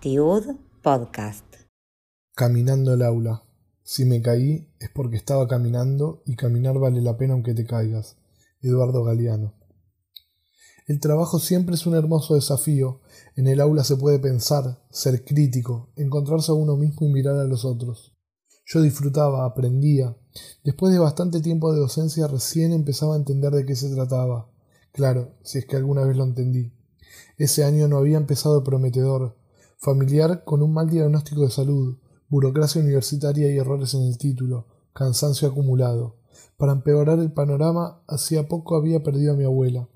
Tiud Podcast. Caminando el aula. Si me caí es porque estaba caminando y caminar vale la pena aunque te caigas. Eduardo Galeano. El trabajo siempre es un hermoso desafío. En el aula se puede pensar, ser crítico, encontrarse a uno mismo y mirar a los otros. Yo disfrutaba, aprendía. Después de bastante tiempo de docencia recién empezaba a entender de qué se trataba. Claro, si es que alguna vez lo entendí. Ese año no había empezado prometedor. Familiar con un mal diagnóstico de salud, burocracia universitaria y errores en el título, cansancio acumulado. Para empeorar el panorama, hacía poco había perdido a mi abuela.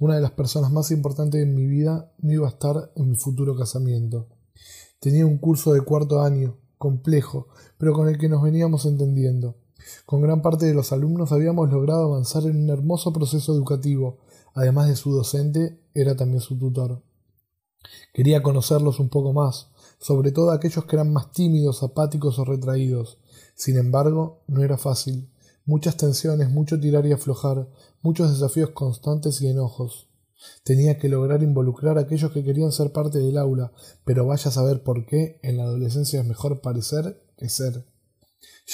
Una de las personas más importantes en mi vida no iba a estar en mi futuro casamiento. Tenía un curso de cuarto año, complejo, pero con el que nos veníamos entendiendo. Con gran parte de los alumnos habíamos logrado avanzar en un hermoso proceso educativo. Además de su docente, era también su tutor. Quería conocerlos un poco más, sobre todo aquellos que eran más tímidos, apáticos o retraídos. Sin embargo, no era fácil. Muchas tensiones, mucho tirar y aflojar, muchos desafíos constantes y enojos. Tenía que lograr involucrar a aquellos que querían ser parte del aula, pero vaya a saber por qué en la adolescencia es mejor parecer que ser.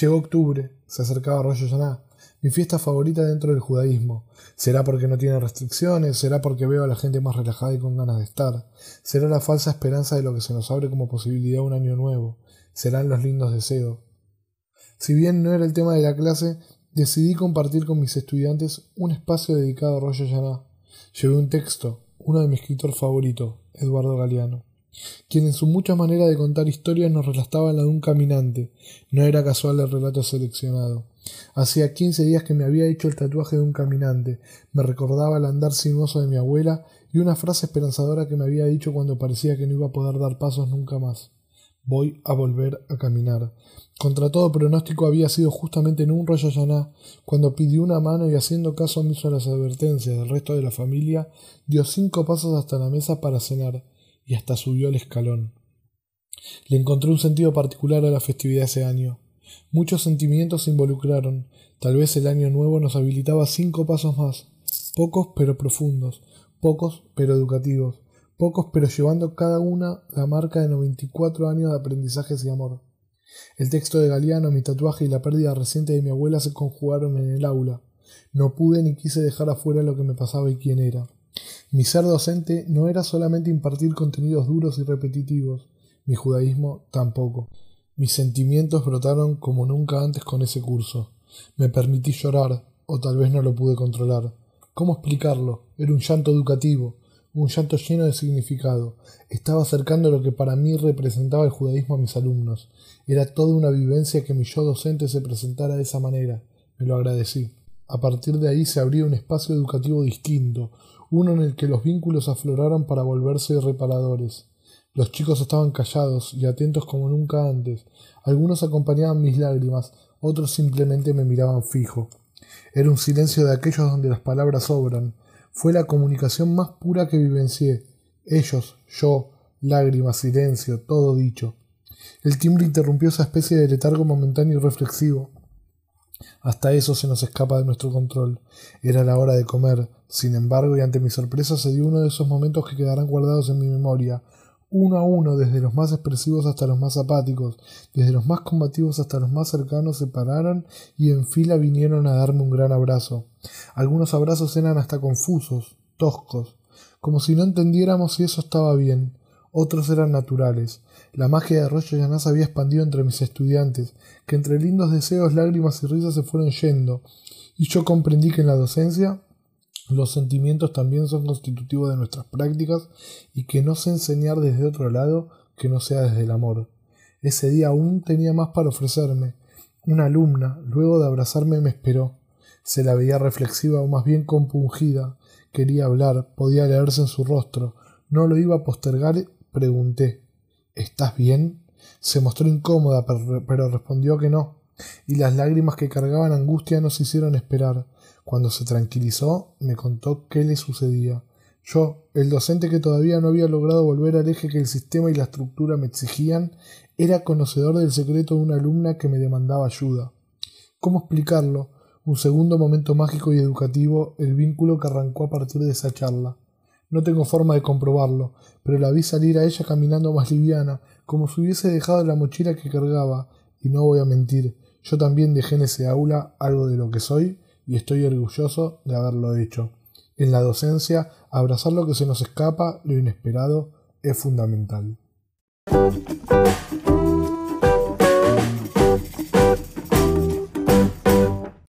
Llegó octubre, se acercaba Rosh Hashanah, mi fiesta favorita dentro del judaísmo. Será porque no tiene restricciones, será porque veo a la gente más relajada y con ganas de estar. Será la falsa esperanza de lo que se nos abre como posibilidad un año nuevo. Serán los lindos deseos. Si bien no era el tema de la clase, decidí compartir con mis estudiantes un espacio dedicado a Rosh Hashanah. Llevé un texto, uno de mi escritor favorito, Eduardo Galeano, quien en su mucha manera de contar historias nos relataba la de un caminante. No era casual el relato seleccionado. Hacía quince días que me había hecho el tatuaje de un caminante. Me recordaba el andar sinuoso de mi abuela y una frase esperanzadora que me había dicho cuando parecía que no iba a poder dar pasos nunca más. Voy a volver a caminar. Contra todo pronóstico había sido justamente en un rollo llaná, cuando pidió una mano y haciendo caso omiso a las advertencias del resto de la familia, dio cinco pasos hasta la mesa para cenar, y hasta subió el escalón. Le encontré un sentido particular a la festividad ese año. Muchos sentimientos se involucraron. Tal vez el año nuevo nos habilitaba cinco pasos más, pocos pero profundos, pocos pero educativos, pocos pero llevando cada una la marca de 94 años de aprendizajes y amor. El texto de Galeano, mi tatuaje y la pérdida reciente de mi abuela se conjugaron en el aula. No pude ni quise dejar afuera lo que me pasaba y quién era. Mi ser docente no era solamente impartir contenidos duros y repetitivos, mi judaísmo tampoco. Mis sentimientos brotaron como nunca antes con ese curso. Me permití llorar, o tal vez no lo pude controlar. ¿Cómo explicarlo? Era un llanto educativo, un llanto lleno de significado. Estaba acercando lo que para mí representaba el judaísmo a mis alumnos. Era toda una vivencia que mi yo docente se presentara de esa manera. Me lo agradecí. A partir de ahí se abría un espacio educativo distinto, uno en el que los vínculos afloraron para volverse reparadores. Los chicos estaban callados y atentos como nunca antes. Algunos acompañaban mis lágrimas, otros simplemente me miraban fijo. Era un silencio de aquellos donde las palabras sobran, fue la comunicación más pura que vivencié. Ellos, yo, lágrimas, silencio, todo dicho. El timbre interrumpió esa especie de letargo momentáneo y reflexivo. Hasta eso se nos escapa de nuestro control. Era la hora de comer. Sin embargo, y ante mi sorpresa se dio uno de esos momentos que quedarán guardados en mi memoria, uno a uno, desde los más expresivos hasta los más apáticos, desde los más combativos hasta los más cercanos, se pararon y en fila vinieron a darme un gran abrazo. Algunos abrazos eran hasta confusos, toscos, como si no entendiéramos si eso estaba bien. Otros eran naturales. La magia de Arroyo Llaná se había expandido entre mis estudiantes, que entre lindos deseos, lágrimas y risas se fueron yendo, y yo comprendí que en la docencia los sentimientos también son constitutivos de nuestras prácticas y que no sé enseñar desde otro lado que no sea desde el amor. Ese día aún tenía más para ofrecerme. Una alumna, luego de abrazarme, me esperó. Se la veía reflexiva o más bien compungida. Quería hablar, podía leerse en su rostro. No lo iba a postergar. Pregunté ¿Estás bien? Se mostró incómoda, pero respondió que no, y las lágrimas que cargaban angustia nos hicieron esperar. Cuando se tranquilizó, me contó qué le sucedía. Yo, el docente que todavía no había logrado volver al eje que el sistema y la estructura me exigían, era conocedor del secreto de una alumna que me demandaba ayuda. ¿Cómo explicarlo? Un segundo momento mágico y educativo, el vínculo que arrancó a partir de esa charla. No tengo forma de comprobarlo, pero la vi salir a ella caminando más liviana, como si hubiese dejado la mochila que cargaba, y no voy a mentir, yo también dejé en ese aula algo de lo que soy y estoy orgulloso de haberlo hecho. En la docencia, abrazar lo que se nos escapa, lo inesperado, es fundamental.